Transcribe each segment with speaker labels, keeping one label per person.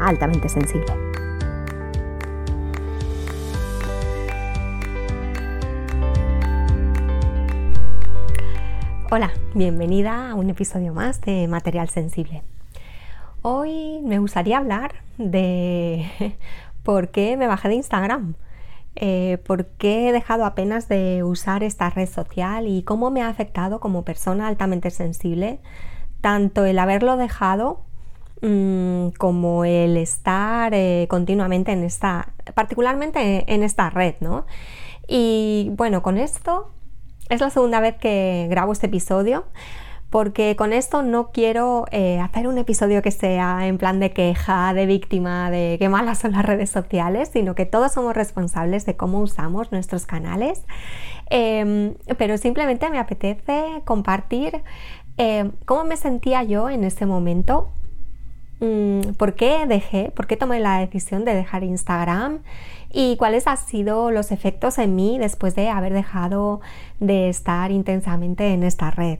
Speaker 1: altamente sensible. Hola, bienvenida a un episodio más de Material Sensible. Hoy me gustaría hablar de por qué me bajé de Instagram, eh, por qué he dejado apenas de usar esta red social y cómo me ha afectado como persona altamente sensible, tanto el haberlo dejado Mm, como el estar eh, continuamente en esta, particularmente en esta red, ¿no? Y bueno, con esto es la segunda vez que grabo este episodio porque con esto no quiero eh, hacer un episodio que sea en plan de queja, de víctima, de qué malas son las redes sociales, sino que todos somos responsables de cómo usamos nuestros canales. Em, pero simplemente me apetece compartir eh, cómo me sentía yo en ese momento por qué dejé, por qué tomé la decisión de dejar Instagram y cuáles han sido los efectos en mí después de haber dejado de estar intensamente en esta red.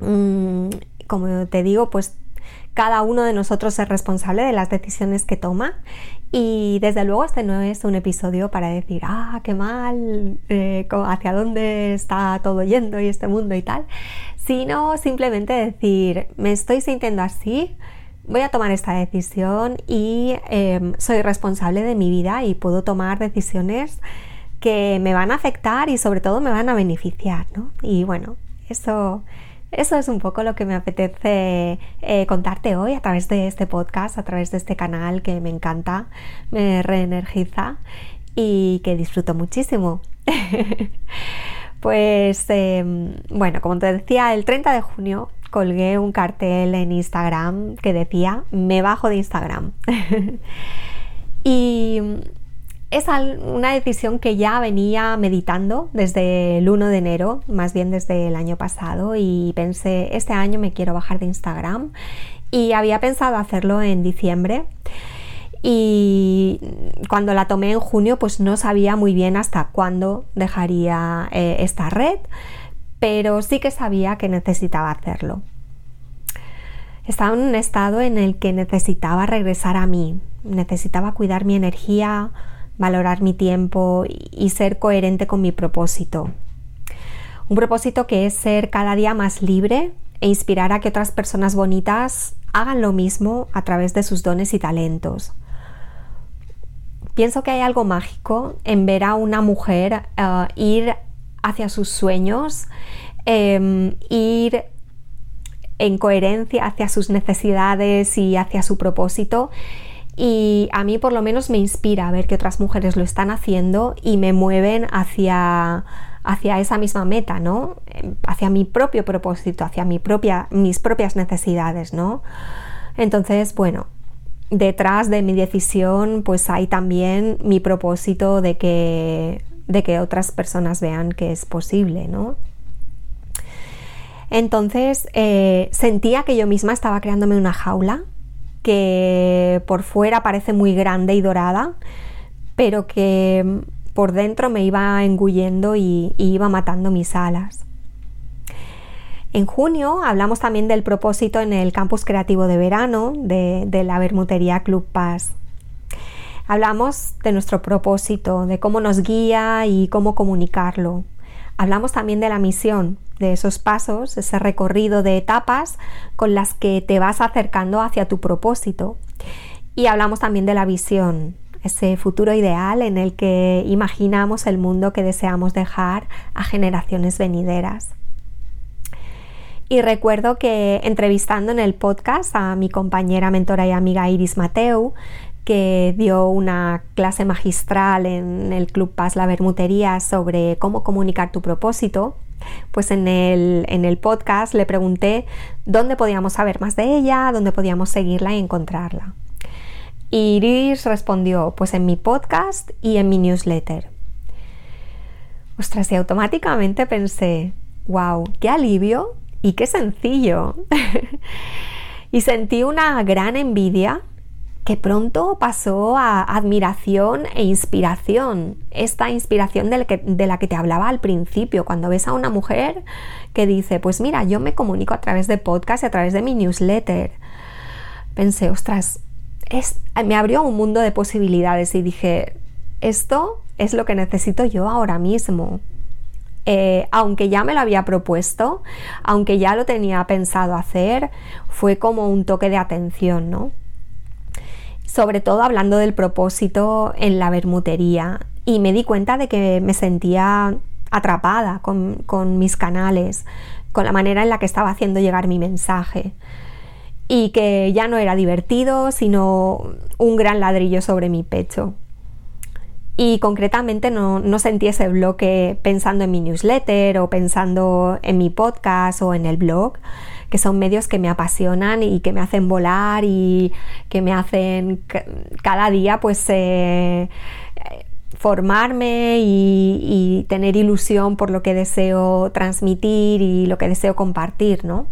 Speaker 1: Mm, como te digo, pues cada uno de nosotros es responsable de las decisiones que toma y desde luego este no es un episodio para decir, ah, qué mal, eh, hacia dónde está todo yendo y este mundo y tal, sino simplemente decir, me estoy sintiendo así, voy a tomar esta decisión y em, soy responsable de mi vida y puedo tomar decisiones que me van a afectar y sobre todo me van a beneficiar, ¿no? Y bueno, eso, eso es un poco lo que me apetece eh, contarte hoy a través de este podcast, a través de este canal que me encanta, me reenergiza y que disfruto muchísimo. pues em, bueno, como te decía, el 30 de junio colgué un cartel en Instagram que decía me bajo de Instagram. y es una decisión que ya venía meditando desde el 1 de enero, más bien desde el año pasado, y pensé, este año me quiero bajar de Instagram y había pensado hacerlo en diciembre. Y cuando la tomé en junio, pues no sabía muy bien hasta cuándo dejaría eh, esta red, pero sí que sabía que necesitaba hacerlo. Estaba en un estado en el que necesitaba regresar a mí, necesitaba cuidar mi energía, valorar mi tiempo y ser coherente con mi propósito. Un propósito que es ser cada día más libre e inspirar a que otras personas bonitas hagan lo mismo a través de sus dones y talentos. Pienso que hay algo mágico en ver a una mujer eh, ir hacia sus sueños, em, ir en coherencia hacia sus necesidades y hacia su propósito. Y a mí por lo menos me inspira a ver que otras mujeres lo están haciendo y me mueven hacia, hacia esa misma meta, ¿no? Hacia mi propio propósito, hacia mi propia, mis propias necesidades, ¿no? Entonces, bueno, detrás de mi decisión pues hay también mi propósito de que de que otras personas vean que es posible, ¿no? Entonces eh, sentía que yo misma estaba creándome una jaula que por fuera parece muy grande y dorada, pero que por dentro me iba engullendo y, iba matando mis alas. En junio hablamos también del propósito en el campus creativo de verano de, de la Bermutería Club Paz. Hablamos de nuestro propósito, de cómo nos guía y cómo comunicarlo. Hablamos también de la misión, de esos pasos, ese recorrido de etapas con las que te vas acercando hacia tu propósito. Y hablamos también de la visión, ese futuro ideal en el que imaginamos el mundo que deseamos dejar a generaciones venideras. Y recuerdo que entrevistando en el podcast a mi compañera, mentora y amiga Iris Mateu, que dio una clase magistral en el Club Paz La Bermutería sobre cómo comunicar tu propósito, pues en el, en el podcast le pregunté dónde podíamos saber más de ella, dónde podíamos seguirla y encontrarla. Y Iris respondió, pues en mi podcast y en mi newsletter. Ostras, y automáticamente pensé, wow, qué alivio y qué sencillo. y sentí una gran envidia que pronto pasó a admiración e inspiración. Esta inspiración de la, que, te hablaba al principio, cuando ves a una mujer que dice, pues mira, yo me comunico a través de podcast y a través de mi newsletter. Pensé, ostras, me abrió un mundo de posibilidades y dije, esto es lo que necesito yo ahora mismo. Eh, aunque ya me lo había propuesto, aunque ya lo tenía pensado hacer, fue como un toque de atención, ¿no? Sobre todo hablando del propósito en la bermutería y me di cuenta de que me sentía atrapada con, mis canales, con la manera en la que estaba haciendo llegar mi mensaje y que ya no era divertido, sino un gran ladrillo sobre mi pecho. Y concretamente no, no, sentí ese bloque pensando en mi newsletter o pensando en mi podcast o en el blog, que son medios que me apasionan y que me hacen volar y que me hacen cada día pues eh, formarme y, tener ilusión por lo que deseo transmitir y lo que deseo compartir, ¿no?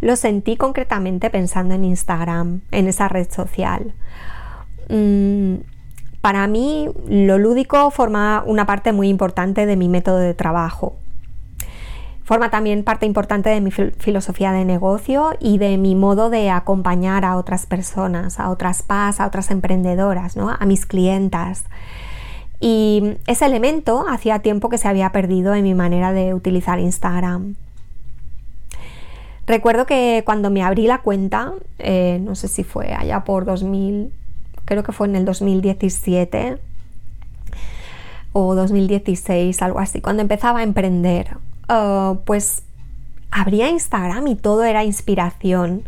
Speaker 1: Lo sentí concretamente pensando en Instagram, en esa red social. Mm, para mí lo lúdico forma una parte muy importante de mi método de trabajo. Forma también parte importante de mi filosofía de negocio y de mi modo de acompañar a otras personas, a otras PAS, a otras emprendedoras, ¿no? a mis clientas. Y ese elemento hacía tiempo que se había perdido en mi manera de utilizar Instagram. Recuerdo que cuando me abrí la cuenta, eh, no sé si fue allá por 2000, creo que fue en el 2017 o 2016, algo así, cuando empezaba a emprender Ah, pues abría Instagram y todo era inspiración.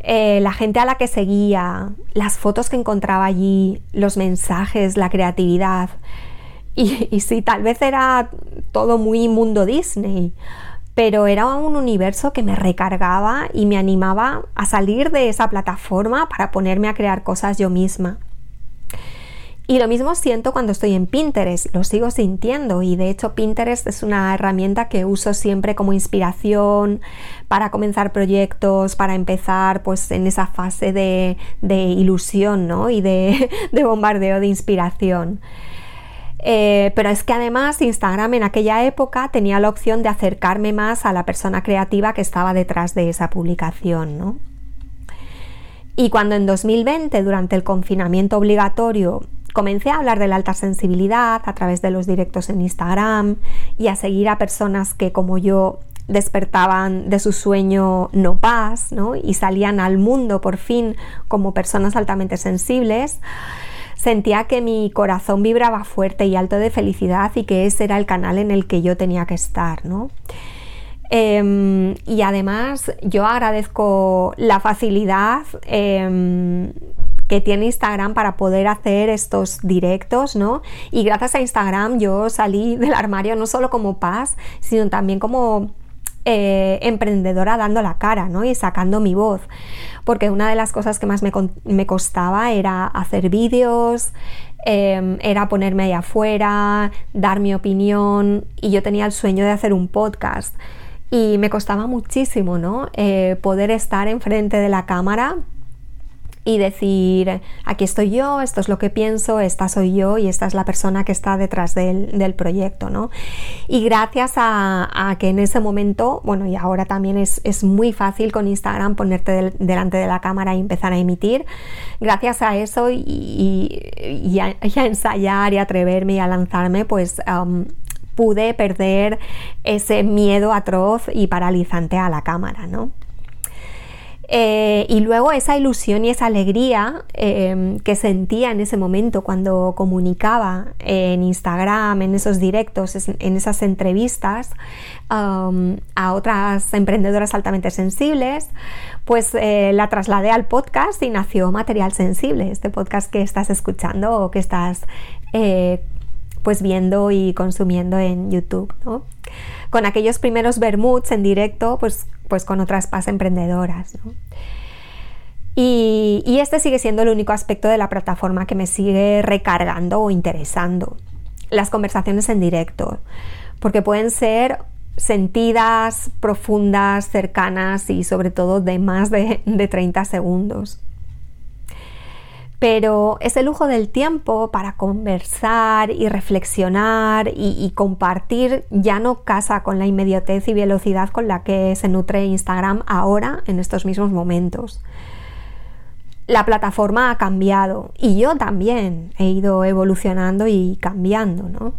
Speaker 1: Eh, la gente a la que seguía, las fotos que encontraba allí, los mensajes, la creatividad. Y, y sí, tal vez era todo muy mundo Disney, pero era un universo que me recargaba y me animaba a salir de esa plataforma para ponerme a crear cosas yo misma. Y lo mismo siento cuando estoy en Pinterest, lo sigo sintiendo y de hecho Pinterest es una herramienta que uso siempre como inspiración para comenzar proyectos, para empezar pues en esa fase de, ilusión ¿no? y de, bombardeo de inspiración. Eh, pero es que además Instagram en aquella época tenía la opción de acercarme más a la persona creativa que estaba detrás de esa publicación. ¿no? Y cuando en 2020, durante el confinamiento obligatorio, comencé a hablar de la alta sensibilidad a través de los directos en Instagram y a seguir a personas que como yo despertaban de su sueño no paz ¿no? y salían al mundo por fin como personas altamente sensibles, sentía que mi corazón vibraba fuerte y alto de felicidad y que ese era el canal en el que yo tenía que estar. ¿no? Em, y además yo agradezco la facilidad em, que tiene Instagram para poder hacer estos directos, ¿no? Y gracias a Instagram yo salí del armario no solo como paz, sino también como eh, emprendedora dando la cara, ¿no? Y sacando mi voz. Porque una de las cosas que más me, costaba era hacer vídeos, em, era ponerme ahí afuera, dar mi opinión y yo tenía el sueño de hacer un podcast. Y me costaba muchísimo, ¿no? Eh, poder estar enfrente de la cámara y decir, aquí estoy yo, esto es lo que pienso, esta soy yo y esta es la persona que está detrás del, proyecto, ¿no? Y gracias a, que en ese momento, bueno, y ahora también es, muy fácil con Instagram ponerte delante de la cámara y empezar a emitir, gracias a eso y, a, ensayar y atreverme y a lanzarme, pues... Um, pude perder ese miedo atroz y paralizante a la cámara, ¿no? Eh, y luego esa ilusión y esa alegría em, que sentía en ese momento cuando comunicaba en Instagram, en esos directos, en esas entrevistas a otras emprendedoras altamente sensibles, pues eh, la trasladé al podcast y nació Material Sensible, este podcast que estás escuchando o que estás eh, pues viendo y consumiendo en YouTube. Con aquellos primeros bermuds en directo, pues pues con otras PAS emprendedoras. Y, y este sigue siendo el único aspecto de la plataforma que me sigue recargando o interesando. Las conversaciones en directo, porque pueden ser sentidas, profundas, cercanas y sobre todo de más de, 30 segundos. Pero ese lujo del tiempo para conversar y reflexionar y, compartir ya no casa con la inmediatez y velocidad con la que se nutre Instagram ahora en estos mismos momentos. La plataforma ha cambiado y yo también he ido evolucionando y cambiando, ¿no?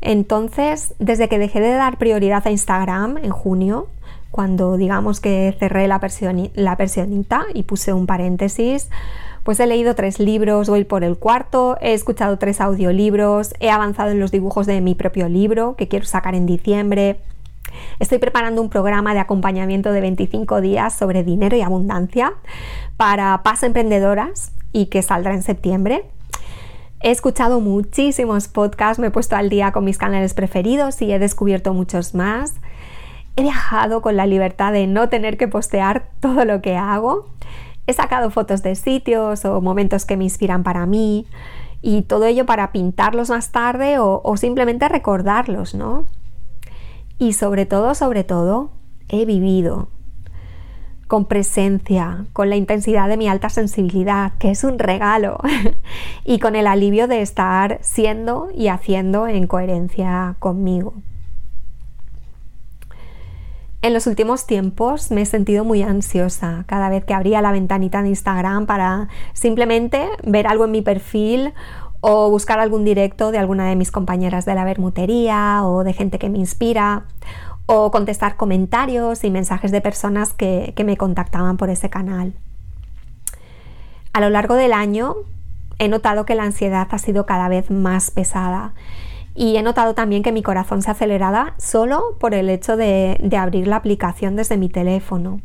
Speaker 1: Entonces, desde que dejé de dar prioridad a Instagram en junio, cuando digamos que cerré la, la persianita y puse un paréntesis, pues he leído tres libros, voy por el cuarto, he escuchado tres audiolibros, he avanzado en los dibujos de mi propio libro que quiero sacar en diciembre. Estoy preparando un programa de acompañamiento de 25 días sobre dinero y abundancia para paz emprendedoras y que saldrá en septiembre. He escuchado muchísimos podcasts, me he puesto al día con mis canales preferidos y he descubierto muchos más. He viajado con la libertad de no tener que postear todo lo que hago. He sacado fotos de sitios o momentos que me inspiran para mí y todo ello para pintarlos más tarde o, simplemente recordarlos, ¿no? Y sobre todo, sobre todo, he vivido, con presencia, con la intensidad de mi alta sensibilidad, que es un regalo, y con el alivio de estar siendo y haciendo en coherencia conmigo. En los últimos tiempos me he sentido muy ansiosa cada vez que abría la ventanita de Instagram para simplemente ver algo en mi perfil o buscar algún directo de alguna de mis compañeras de la bermutería o de gente que me inspira o contestar comentarios y mensajes de personas que, me contactaban por ese canal. A lo largo del año he notado que la ansiedad ha sido cada vez más pesada y he notado también que mi corazón se aceleraba solo por el hecho de abrir la aplicación desde mi teléfono.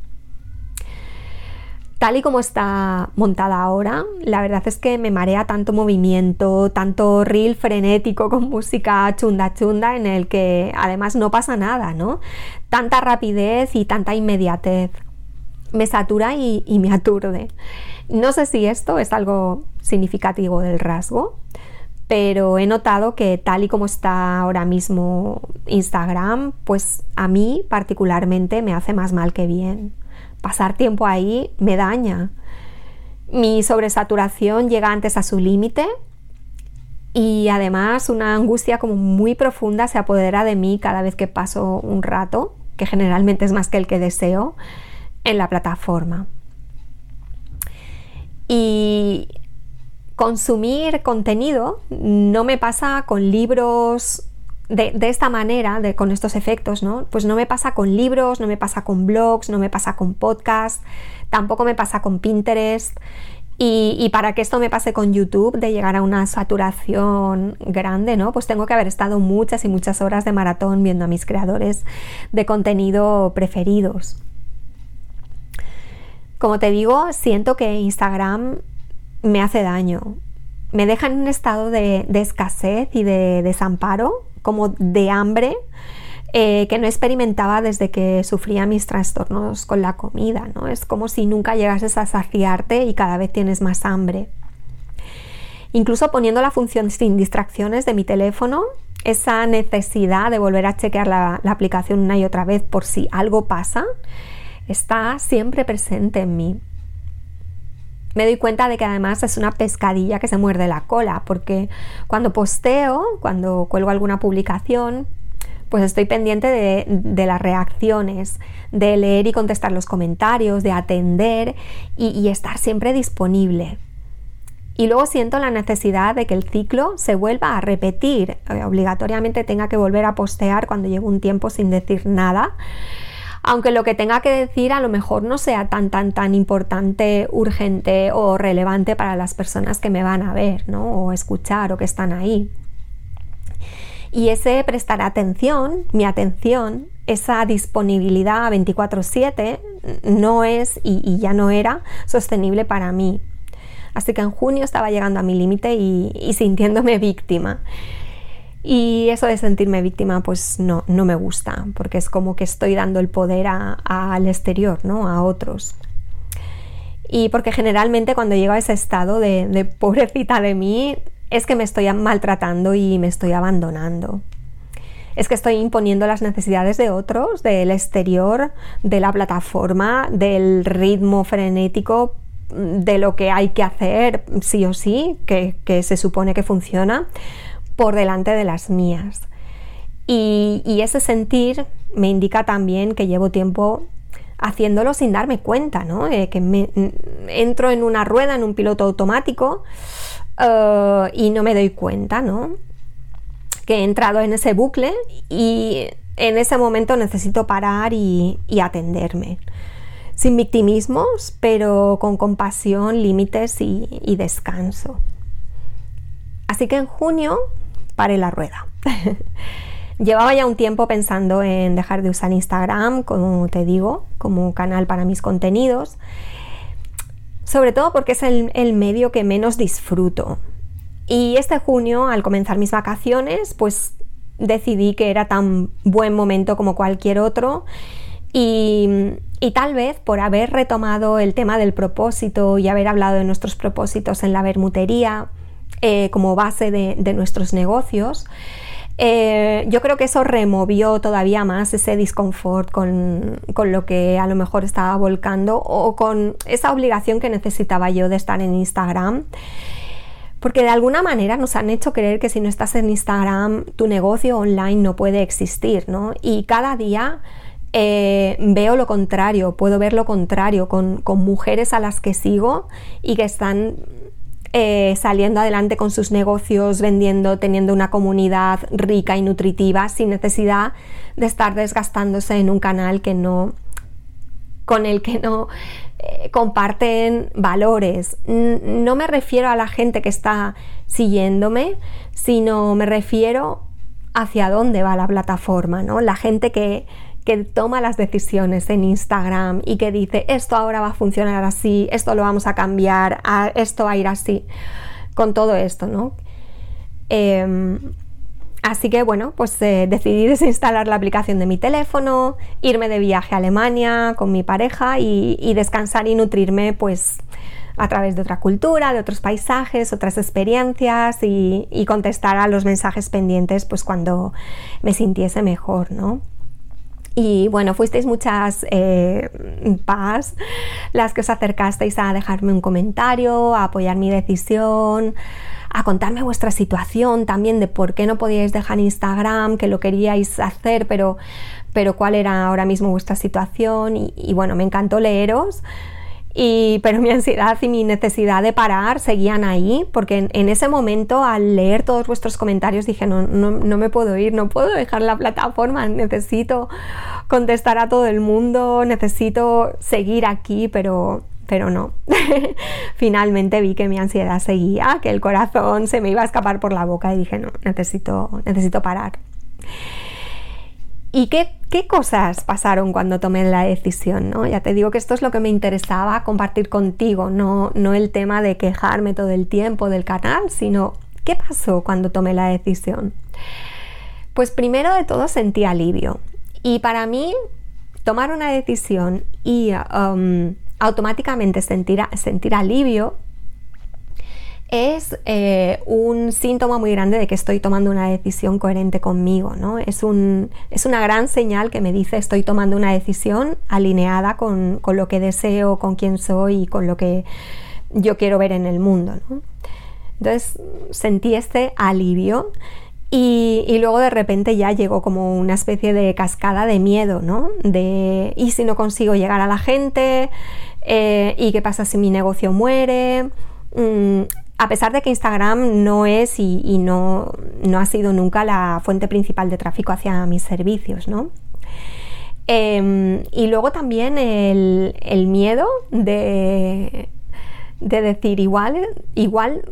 Speaker 1: Tal y como está montada ahora, la verdad es que me marea tanto movimiento, tanto reel frenético con música chunda chunda en el que además no pasa nada, ¿no? Tanta rapidez y tanta inmediatez. Me satura y, y me aturde. No sé si esto es algo significativo del rasgo, pero he notado que tal y como está ahora mismo Instagram, pues a mí particularmente me hace más mal que bien pasar tiempo ahí me daña. Mi sobresaturación llega antes a su límite y además una angustia como muy profunda se apodera de mí cada vez que paso un rato, que generalmente es más que el que deseo, en la plataforma. Y consumir contenido no me pasa con libros de, esta manera, de, con estos efectos, ¿no? Pues no me pasa con libros, no me pasa con blogs, no me pasa con podcasts, tampoco me pasa con Pinterest. Y, para que esto me pase con YouTube, de llegar a una saturación grande, ¿no? Pues tengo que haber estado muchas y muchas horas de maratón viendo a mis creadores de contenido preferidos. Como te digo, siento que Instagram me hace daño. Me deja en un estado de escasez y de desamparo como de hambre eh, que no experimentaba desde que sufría mis trastornos con la comida, ¿no? Es como si nunca llegases a saciarte y cada vez tienes más hambre. Incluso poniendo la función sin distracciones de mi teléfono, esa necesidad de volver a chequear la, la aplicación una y otra vez por si algo pasa, está siempre presente en mí me doy cuenta de que además es una pescadilla que se muerde la cola, porque cuando posteo, cuando cuelgo alguna publicación, pues estoy pendiente de, las reacciones, de leer y contestar los comentarios, de atender y, y estar siempre disponible. Y luego siento la necesidad de que el ciclo se vuelva a repetir, eh, obligatoriamente tenga que volver a postear cuando llevo un tiempo sin decir nada aunque lo que tenga que decir a lo mejor no sea tan tan tan importante, urgente o relevante para las personas que me van a ver, ¿no? O escuchar o que están ahí. Y ese prestar atención, mi atención, esa disponibilidad 24/7 no es y, ya no era sostenible para mí. Así que en junio estaba llegando a mi límite y sintiéndome víctima. Y eso de sentirme víctima, pues no, no me gusta, porque es como que estoy dando el poder al exterior, ¿no? A otros. Y porque generalmente cuando llego a ese estado de, de pobrecita de mí, es que me estoy maltratando y me estoy abandonando. Es que estoy imponiendo las necesidades de otros, del exterior, de la plataforma, del ritmo frenético, de lo que hay que hacer sí o sí, que, se supone que funciona, por delante de las mías. Y, ese sentir me indica también que llevo tiempo haciéndolo sin darme cuenta, ¿no? Eh, que me, entro en una rueda, en un piloto automático eh, y no me doy cuenta, ¿no? Que he entrado en ese bucle y en ese momento necesito parar y, atenderme. Sin victimismos, pero con compasión, límites y descanso. Así que en junio la rueda. Llevaba ya un tiempo pensando en dejar de usar Instagram, como te digo, como canal para mis contenidos sobre todo porque es el, medio que menos disfruto. Y este junio, al comenzar mis vacaciones, pues decidí que era tan buen momento como cualquier otro y, tal vez por haber retomado el tema del propósito y haber hablado de nuestros propósitos en la bermutería eh, como base de nuestros negocios, eh, yo creo que eso removió todavía más ese disconfort con, lo que a lo mejor estaba volcando o con esa obligación que necesitaba yo de estar en Instagram. Porque de alguna manera nos han hecho creer que si no estás en Instagram, tu negocio online no puede existir, ¿no? Y cada día eh, veo lo contrario, puedo ver lo contrario con, con mujeres a las que sigo y que están eh, saliendo adelante con sus negocios, vendiendo, teniendo una comunidad rica y nutritiva, sin necesidad de estar desgastándose en un canal que no con el que no eh, comparten valores. No me refiero a la gente que está siguiéndome, sino me refiero hacia dónde va la plataforma, ¿no? La gente que, que toma las decisiones en Instagram y que dice esto ahora va a funcionar así, esto lo vamos a cambiar, esto va a ir así, con todo esto, ¿no? Em, así que bueno, pues eh, decidí desinstalar la aplicación de mi teléfono, irme de viaje a Alemania con mi pareja y, descansar y nutrirme pues a través de otra cultura, de otros paisajes, otras experiencias y, y contestar a los mensajes pendientes pues cuando me sintiese mejor, ¿no? Y bueno, fuisteis muchas eh, paz las que os acercasteis a dejarme un comentario, a apoyar mi decisión, a contarme vuestra situación también de por qué no podíais dejar Instagram, que lo queríais hacer, pero, pero cuál era ahora mismo vuestra situación. y bueno, me encantó leeros. Pero mi ansiedad y mi necesidad de parar seguían ahí, porque en, ese momento al leer todos vuestros comentarios dije, no, no, no, me puedo ir, no puedo dejar la plataforma, necesito contestar a todo el mundo, necesito seguir aquí, pero, pero no. Finalmente vi que mi ansiedad seguía, que el corazón se me iba a escapar por la boca y dije, no, necesito, necesito parar. ¿Y qué, cosas pasaron cuando tomé la decisión? ¿no? Ya te digo que esto es lo que me interesaba compartir contigo, no, no el tema de quejarme todo el tiempo del canal, sino qué pasó cuando tomé la decisión. Pues primero de todo sentí alivio. Y para mí, tomar una decisión y um, automáticamente sentir, sentir alivio es eh, un síntoma muy grande de que estoy tomando una decisión coherente conmigo, ¿no? Es, un, es una gran señal que me dice estoy tomando una decisión alineada con, lo que deseo, con quién soy y con lo que yo quiero ver en el mundo, Entonces sentí este alivio y, luego de repente ya llegó como una especie de cascada de miedo, ¿no? De, ¿y si no consigo llegar a la gente? Eh, ¿Y qué pasa si mi negocio muere? Mm, a pesar de que Instagram no es y, no, ha sido nunca la fuente principal de tráfico hacia mis servicios, ¿no? Em, y luego también el, miedo de, de, decir igual, igual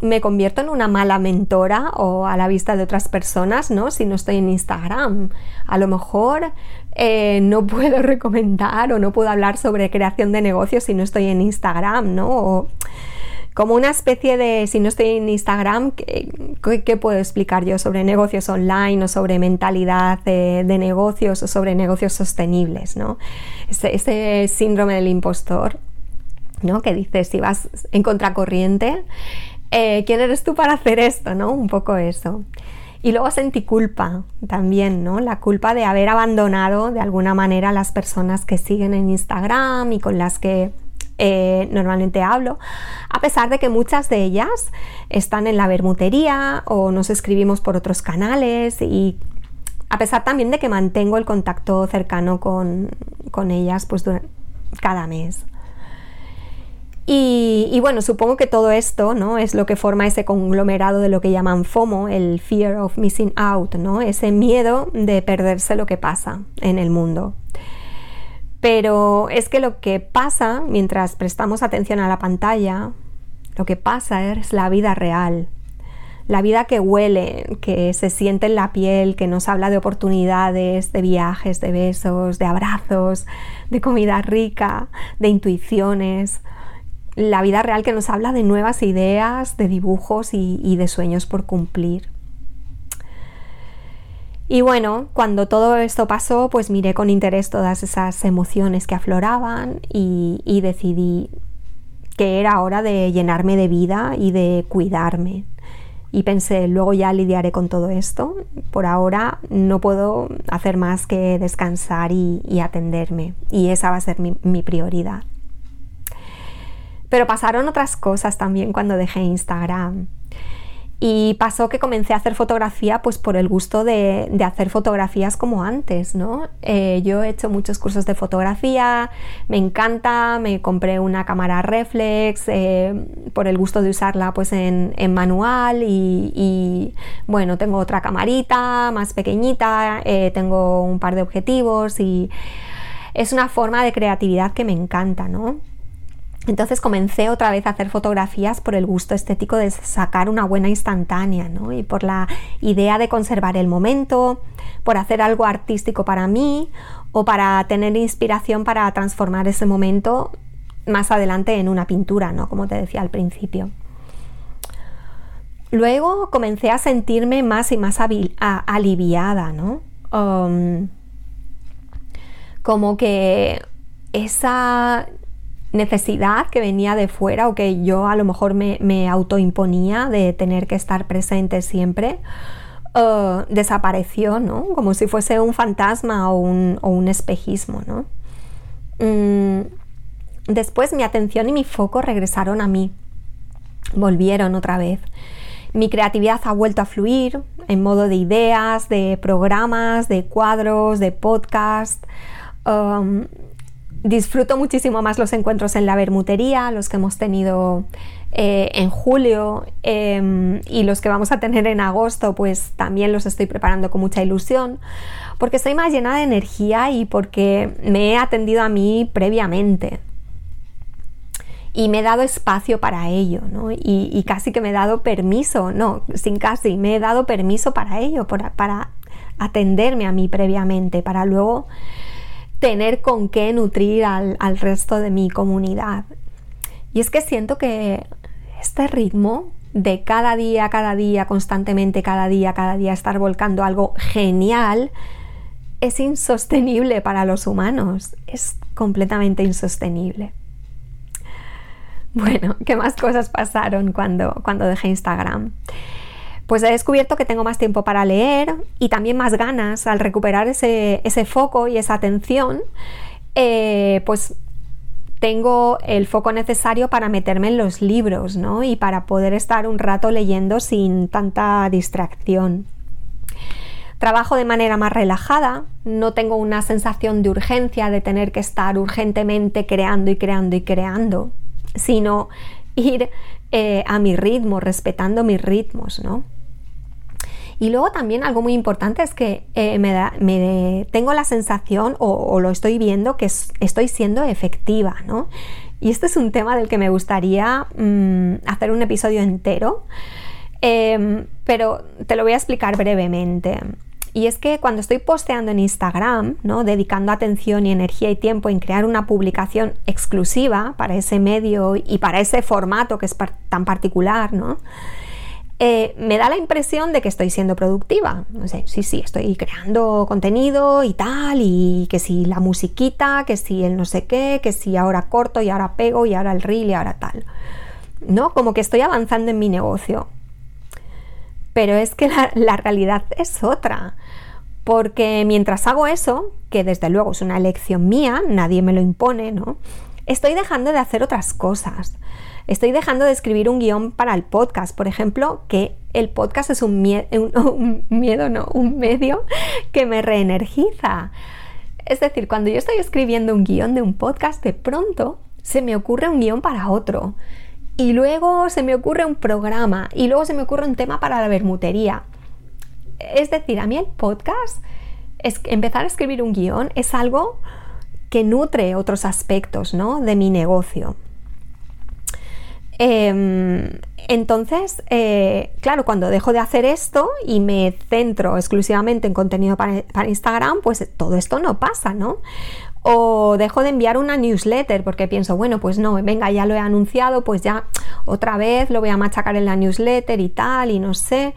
Speaker 1: me convierto en una mala mentora o a la vista de otras personas, ¿no? Si no estoy en Instagram. A lo mejor eh, no puedo recomendar o no puedo hablar sobre creación de negocios si no estoy en Instagram, ¿no? Como una especie de, si no estoy en Instagram, ¿qué, puedo explicar yo sobre negocios online o sobre mentalidad de, negocios o sobre negocios sostenibles? ¿no? Ese, síndrome del impostor. ¿no? Que dices, si vas en contracorriente, eh, ¿quién eres tú para hacer esto? ¿no? Un poco eso. Y luego sentí culpa también, ¿no? La culpa de haber abandonado de alguna manera a las personas que siguen en Instagram y con las que eh, normalmente hablo, a pesar de que muchas de ellas están en la bermutería o nos escribimos por otros canales y a pesar también de que mantengo el contacto cercano con, con ellas pues cada mes. Y, bueno, supongo que todo esto ¿no? es lo que forma ese conglomerado de lo que llaman FOMO, el Fear of Missing Out, ¿no? ese miedo de perderse lo que pasa en el mundo. Pero es que lo que pasa mientras prestamos atención a la pantalla, lo que pasa es la vida real, la vida que huele, que se siente en la piel, que nos habla de oportunidades, de viajes, de besos, de abrazos, de comida rica, de intuiciones la vida real que nos habla de nuevas ideas, de dibujos y, de sueños por cumplir. Y bueno, cuando todo esto pasó, pues miré con interés todas esas emociones que afloraban y, decidí que era hora de llenarme de vida y de cuidarme. Y pensé, luego ya lidiaré con todo esto. Por ahora no puedo hacer más que descansar y, atenderme. Y esa va a ser mi prioridad. Pero pasaron otras cosas también cuando dejé Instagram. Y pasó que comencé a hacer fotografía pues por el gusto de, hacer fotografías como antes, ¿no? Eh, yo he hecho muchos cursos de fotografía, me encanta, me compré una cámara reflex eh, por el gusto de usarla pues en, manual y, bueno, tengo otra camarita más pequeñita, eh, tengo un par de objetivos y es una forma de creatividad que me encanta, ¿no? Entonces comencé otra vez a hacer fotografías por el gusto estético de sacar una buena instantánea, ¿no? Y por la idea de conservar el momento, por hacer algo artístico para mí o para tener inspiración para transformar ese momento más adelante en una pintura, ¿no? Como te decía al principio. Luego comencé a sentirme más y más aliviada, ¿no? Um, como que esa necesidad que venía de fuera o que yo a lo mejor me, autoimponía de tener que estar presente siempre, uh, desapareció, ¿no? Como si fuese un fantasma o un, espejismo, ¿no? Mm, después mi atención y mi foco regresaron a mí, volvieron otra vez. Mi creatividad ha vuelto a fluir en modo de ideas, de programas, de cuadros, de podcast. Um, disfruto muchísimo más los encuentros en la bermutería, los que hemos tenido eh, en julio em, y los que vamos a tener en agosto, pues también los estoy preparando con mucha ilusión, porque estoy más llena de energía y porque me he atendido a mí previamente. Y me he dado espacio para ello, ¿no? Y, casi que me he dado permiso, no, sin casi, me he dado permiso para ello, para atenderme a mí previamente, para luego tener con qué nutrir al, resto de mi comunidad. Y es que siento que este ritmo de cada día, cada día, constantemente, cada día, cada día estar volcando algo genial, es insostenible para los humanos. Es completamente insostenible. Bueno, ¿qué más cosas pasaron cuando, cuando dejé Instagram? Pues he descubierto que tengo más tiempo para leer y también más ganas al recuperar ese, foco y esa atención, eh, pues tengo el foco necesario para meterme en los libros, ¿no? Y para poder estar un rato leyendo sin tanta distracción. Trabajo de manera más relajada, no tengo una sensación de urgencia de tener que estar urgentemente creando y creando y creando, sino ir eh, a mi ritmo, respetando mis ritmos, ¿no? Y luego también algo muy importante es que eh, me, tengo la sensación o, lo estoy viendo que estoy siendo efectiva, ¿no? Y este es un tema del que me gustaría mm, hacer un episodio entero, em, pero te lo voy a explicar brevemente. Y es que cuando estoy posteando en Instagram, ¿no? dedicando atención y energía y tiempo en crear una publicación exclusiva para ese medio y para ese formato que es tan particular, ¿no? Eh, me da la impresión de que estoy siendo productiva. No sé, sí, sí, estoy creando contenido y tal, y que si la musiquita, que si el no sé qué, que si ahora corto y ahora pego y ahora el reel y ahora tal. ¿No? Como que estoy avanzando en mi negocio. Pero es que la, la realidad es otra. Porque mientras hago eso, que desde luego es una elección mía, nadie me lo impone, ¿no? Estoy dejando de hacer otras cosas. Estoy dejando de escribir un guion para el podcast, por ejemplo, que el podcast es un, miedo, no, un medio que me reenergiza. Es decir, cuando yo estoy escribiendo un guion de un podcast, de pronto se me ocurre un guion para otro. Y luego se me ocurre un programa. Y luego se me ocurre un tema para la bermutería. Es decir, a mí el podcast, empezar a escribir un guion es algo que nutre otros aspectos ¿no? de mi negocio. Em, entonces, eh, claro, cuando dejo de hacer esto y me centro exclusivamente en contenido para, Instagram, pues todo esto no pasa, ¿no? O dejo de enviar una newsletter porque pienso, bueno, pues no, venga, ya lo he anunciado, pues ya otra vez lo voy a machacar en la newsletter y tal, y no sé.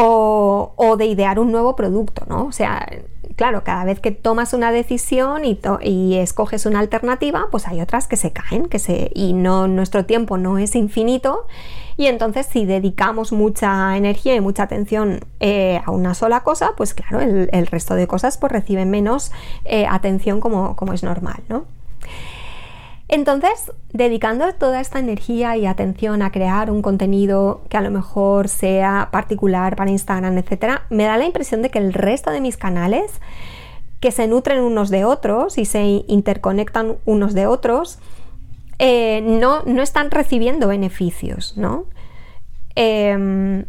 Speaker 1: O, o de idear un nuevo producto, ¿no? O sea, claro, cada vez que tomas una decisión y, escoges una alternativa, pues hay otras que se caen, que se, y no, nuestro tiempo no es infinito. Y entonces si dedicamos mucha energía y mucha atención eh, a una sola cosa, pues claro, el, resto de cosas pues reciben menos eh, atención como, como es normal, ¿no? Entonces, dedicando toda esta energía y atención a crear un contenido que a lo mejor sea particular para Instagram, etc., me da la impresión de que el resto de mis canales, que se nutren unos de otros y se interconectan unos de otros, eh, no, no, están recibiendo beneficios, ¿no? Em,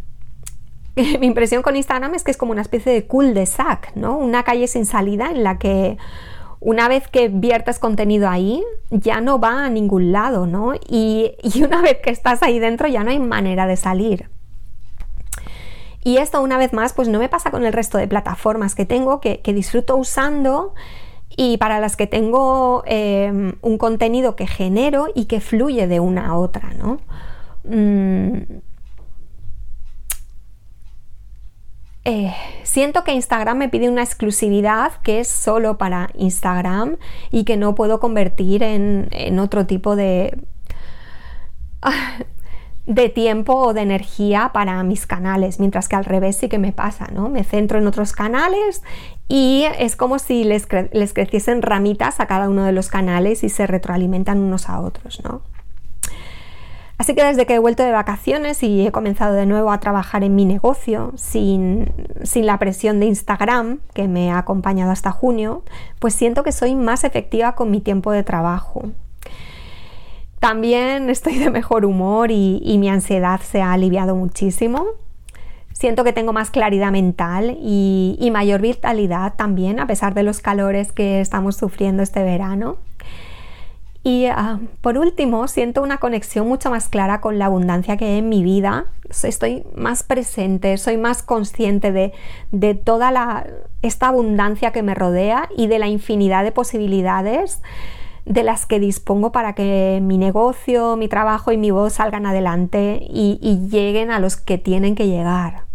Speaker 1: mi impresión con Instagram es que es como una especie de cul-de-sac, ¿no? Una calle sin salida en la que una vez que viertes contenido ahí, ya no va a ningún lado, ¿no? Y, una vez que estás ahí dentro, ya no hay manera de salir. Y esto, una vez más, pues no me pasa con el resto de plataformas que tengo, que, disfruto usando y para las que tengo eh, un contenido que genero y que fluye de una a otra, ¿no? Mm, Eh, siento que Instagram me pide una exclusividad que es solo para Instagram y que no puedo convertir en, otro tipo de, de tiempo o de energía para mis canales, mientras que al revés sí que me pasa, ¿no? Me centro en otros canales y es como si les, les creciesen ramitas a cada uno de los canales y se retroalimentan unos a otros, ¿no? Así que desde que he vuelto de vacaciones y he comenzado de nuevo a trabajar en mi negocio sin, la presión de Instagram que me ha acompañado hasta junio, pues siento que soy más efectiva con mi tiempo de trabajo. También estoy de mejor humor y, mi ansiedad se ha aliviado muchísimo. Siento que tengo más claridad mental y, y mayor vitalidad también, a pesar de los calores que estamos sufriendo este verano. Y ah, por último, siento una conexión mucho más clara con la abundancia que hay en mi vida. Estoy más presente, soy más consciente de, toda esta abundancia que me rodea y de la infinidad de posibilidades de las que dispongo para que mi negocio, mi trabajo y mi voz salgan adelante y lleguen a los que tienen que llegar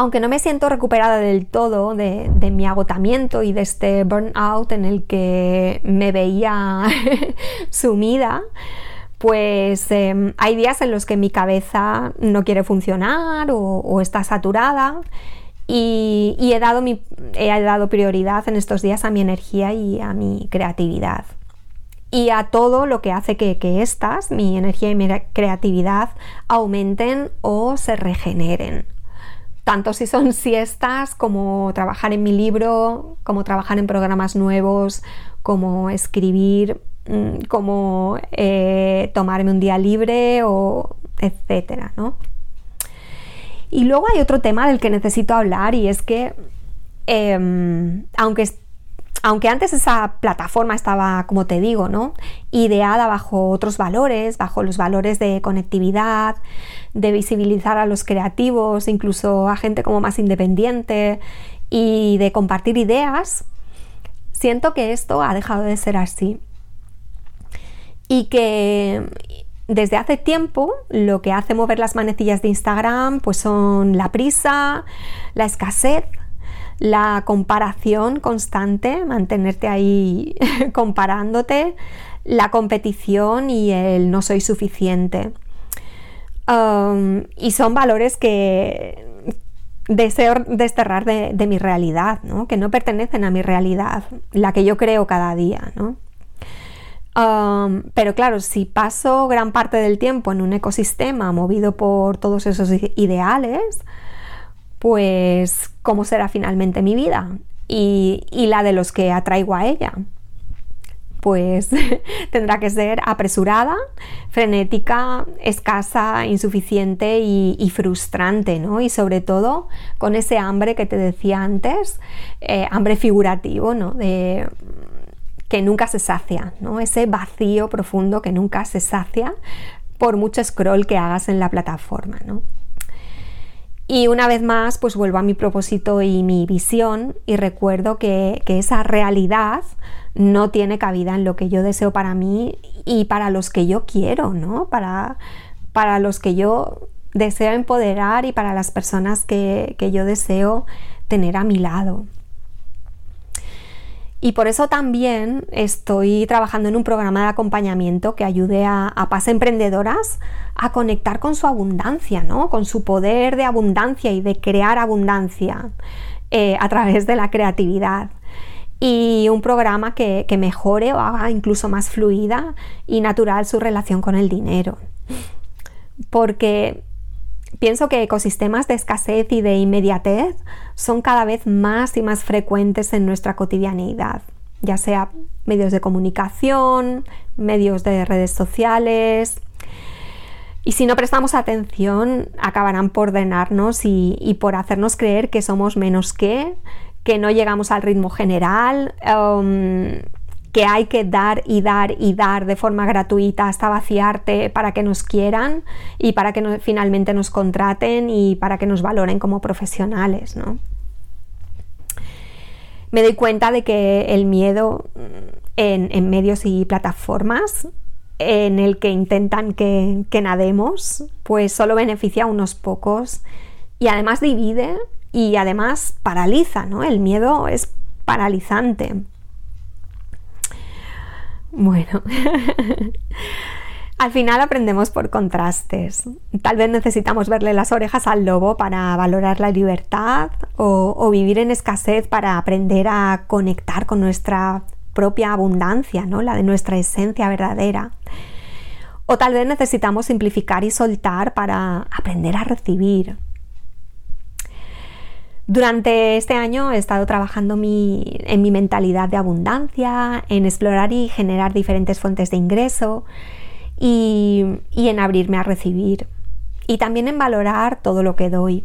Speaker 1: aunque no me siento recuperada del todo de, mi agotamiento y de este burnout en el que me veía sumida, pues em, hay días en los que mi cabeza no quiere funcionar o, está saturada y, he, dado he dado prioridad en estos días a mi energía y a mi creatividad. Y a todo lo que hace que, que estas, mi energía y mi creatividad, aumenten o se regeneren tanto si son siestas como trabajar en mi libro, como trabajar en programas nuevos, como escribir, mm, como eh, tomarme un día libre o etcétera, ¿no? Y luego hay otro tema del que necesito hablar y es que em, aunque aunque antes esa plataforma estaba, como te digo, ¿no? ideada bajo otros valores, bajo los valores de conectividad, de visibilizar a los creativos, incluso a gente como más independiente y de compartir ideas, siento que esto ha dejado de ser así. Y que desde hace tiempo lo que hace mover las manecillas de Instagram pues son la prisa, la escasez, la comparación constante, mantenerte ahí comparándote, la competición y el no soy suficiente. Um, y son valores que deseo desterrar de, mi realidad, ¿no? que no pertenecen a mi realidad, la que yo creo cada día. ¿no? Um, pero claro, si paso gran parte del tiempo en un ecosistema movido por todos esos ideales, pues ¿cómo será finalmente mi vida? Y, la de los que atraigo a ella. Pues tendrá que ser apresurada, frenética, escasa, insuficiente y, frustrante, ¿no? Y sobre todo con ese hambre que te decía antes, eh, hambre figurativo, ¿no? De, que nunca se sacia, ¿no? Ese vacío profundo que nunca se sacia por mucho scroll que hagas en la plataforma, ¿no? Y una vez más, pues vuelvo a mi propósito y mi visión y recuerdo que, esa realidad no tiene cabida en lo que yo deseo para mí y para los que yo quiero, ¿no? Para, para los que yo deseo empoderar y para las personas que, que yo deseo tener a mi lado. Y por eso también estoy trabajando en un programa de acompañamiento que ayude a, a PAS emprendedoras a conectar con su abundancia, ¿no? con su poder de abundancia y de crear abundancia eh, a través de la creatividad. Y un programa que, que mejore o haga incluso más fluida y natural su relación con el dinero. Porque Pienso que ecosistemas de escasez y de inmediatez son cada vez más y más frecuentes en nuestra cotidianidad, ya sea medios de comunicación, medios de redes sociales. Y si no prestamos atención, acabarán por ordenarnos y, por hacernos creer que somos menos que, que no llegamos al ritmo general, um, que hay que dar y dar y dar de forma gratuita hasta vaciarte para que nos quieran y para que finalmente nos contraten y para que nos valoren como profesionales, ¿no? Me doy cuenta de que el miedo en, medios y plataformas en el que intentan que, nademos, pues solo beneficia a unos pocos y además divide y además paraliza, ¿no? El miedo es paralizante. Bueno, al final aprendemos por contrastes. Tal vez necesitamos verle las orejas al lobo para valorar la libertad o, vivir en escasez para aprender a conectar con nuestra propia abundancia, ¿no? la de nuestra esencia verdadera. O tal vez necesitamos simplificar y soltar para aprender a recibir, durante este año he estado trabajando en mi mentalidad de abundancia, en explorar y generar diferentes fuentes de ingreso y, en abrirme a recibir y también en valorar todo lo que doy.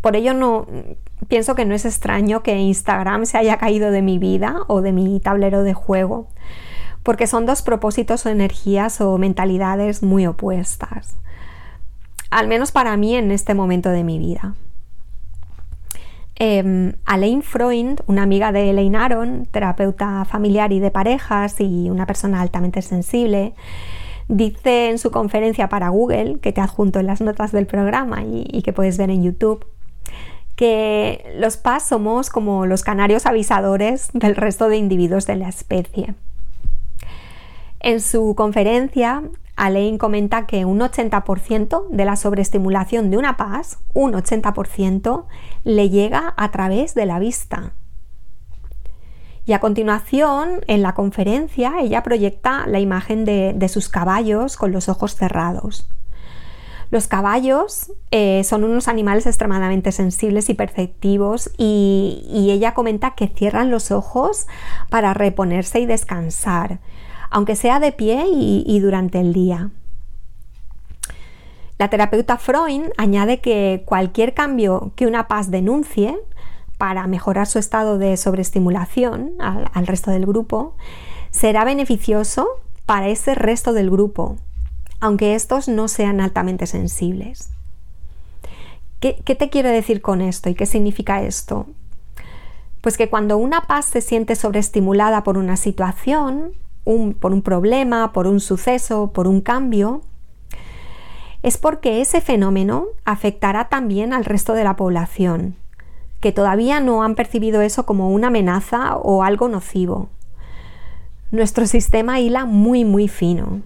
Speaker 1: Por ello no pienso que no es extraño que Instagram se haya caído de mi vida o de mi tablero de juego, porque son dos propósitos o energías o mentalidades muy opuestas. Al menos para mí en este momento de mi vida. Eh, Alain Freund, una amiga de Elaine Aron, terapeuta familiar y de parejas y una persona altamente sensible, dice en su conferencia para Google, que te adjunto en las notas del programa y, que puedes ver en YouTube, que los PAS somos como los canarios avisadores del resto de individuos de la especie. En su conferencia, Alain comenta que un 80% de la sobreestimulación de una paz, un 80%, le llega a través de la vista. Y a continuación, en la conferencia, ella proyecta la imagen de, sus caballos con los ojos cerrados. Los caballos eh, son unos animales extremadamente sensibles y perceptivos y, ella comenta que cierran los ojos para reponerse y descansar aunque sea de pie y, durante el día. La terapeuta Freud añade que cualquier cambio que una paz denuncie para mejorar su estado de sobreestimulación al, resto del grupo será beneficioso para ese resto del grupo, aunque estos no sean altamente sensibles. ¿Qué, ¿Qué, te quiero decir con esto y qué significa esto? Pues que cuando una paz se siente sobreestimulada por una situación, por un problema, por un suceso, por un cambio, es porque ese fenómeno afectará también al resto de la población, que todavía no han percibido eso como una amenaza o algo nocivo. Nuestro sistema hila muy muy fino.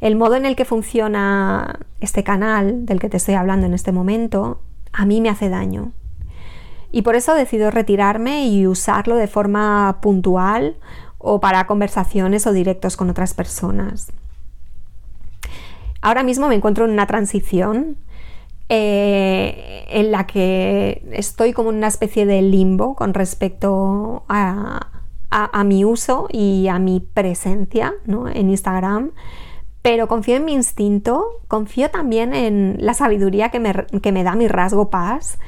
Speaker 1: El modo en el que funciona este canal del que te estoy hablando en este momento a mí me hace daño. Y por eso decido retirarme y usarlo de forma puntual o para conversaciones o directos con otras personas. Ahora mismo me encuentro en una transición eh, en la que estoy como en una especie de limbo con respecto a, mi uso y a mi presencia en Instagram. Pero confío en mi instinto, confío también en la sabiduría que me, da mi rasgo paz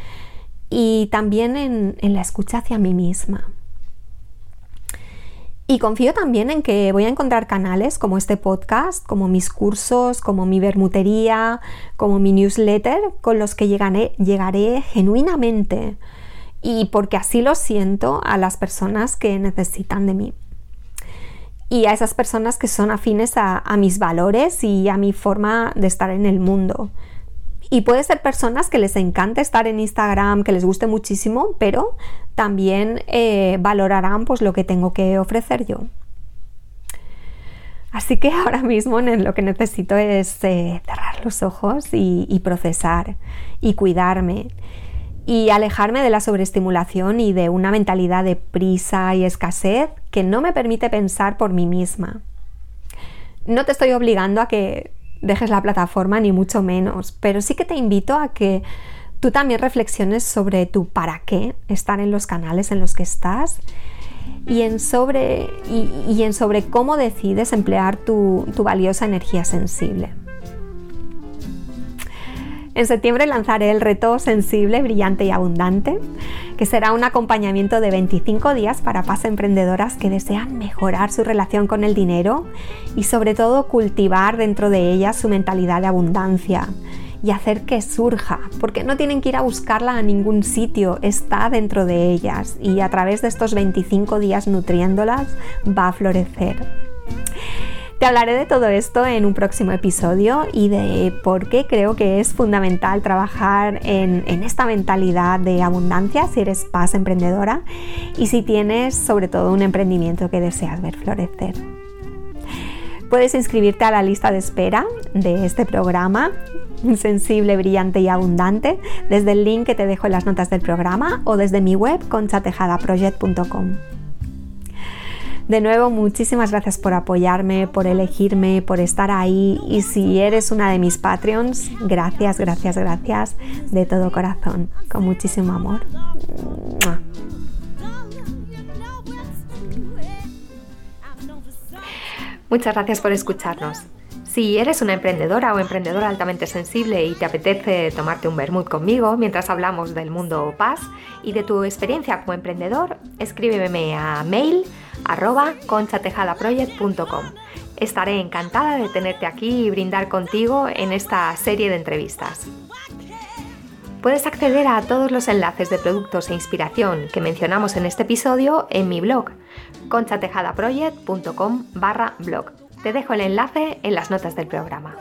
Speaker 1: y también en la escucha hacia mí misma. Y confío también en que voy a encontrar canales como este podcast, como mis cursos, como mi bermutería, como mi newsletter, con los que llegaré, llegaré genuinamente y porque así lo siento a las personas que necesitan de mí. Y a esas personas que son afines a, mis valores y a mi forma de estar en el mundo. Y puede ser personas que les encante estar en Instagram, que les guste muchísimo, pero también eh, valorarán pues, lo que tengo que ofrecer yo. Así que ahora mismo lo que necesito es eh, cerrar los ojos y procesar y cuidarme y alejarme de la sobreestimulación y de una mentalidad de prisa y escasez que no me permite pensar por mí misma. No te estoy obligando a que dejes la plataforma, ni mucho menos, pero sí que te invito a que tú también reflexiones sobre tu para qué estar en los canales en los que estás y en sobre, y, en sobre cómo decides emplear tu valiosa energía sensible. En septiembre lanzaré el reto Sensible, Brillante y Abundante, que será un acompañamiento de 25 días para paz emprendedoras que desean mejorar su relación con el dinero y sobre todo cultivar dentro de ellas su mentalidad de abundancia y hacer que surja, porque no tienen que ir a buscarla a ningún sitio, está dentro de ellas y a través de estos 25 días nutriéndolas va a florecer. Te hablaré de todo esto en un próximo episodio y de por qué creo que es fundamental trabajar en, esta mentalidad de abundancia si eres paz emprendedora y si tienes sobre todo un emprendimiento que deseas ver florecer. Puedes inscribirte a la lista de espera de este programa sensible, brillante y abundante desde el link que te dejo en las notas del programa o desde mi web conchatejadaproject.com. De nuevo, muchísimas gracias por apoyarme, por elegirme, por estar ahí y si eres una de mis Patreons, gracias, gracias, gracias de todo corazón, con muchísimo amor. Muchas gracias por escucharnos. Si eres una emprendedora o emprendedor altamente sensible y te apetece tomarte un vermut conmigo mientras hablamos del mundo paz y de tu experiencia como emprendedor, escríbeme a mail arroba conchatejadaproject.com. Estaré encantada de tenerte aquí y brindar contigo en esta serie de entrevistas. Puedes acceder a todos los enlaces de productos e inspiración que mencionamos en este episodio en mi blog conchatejadaproject.com barra blog. Te dejo el enlace en las notas del programa.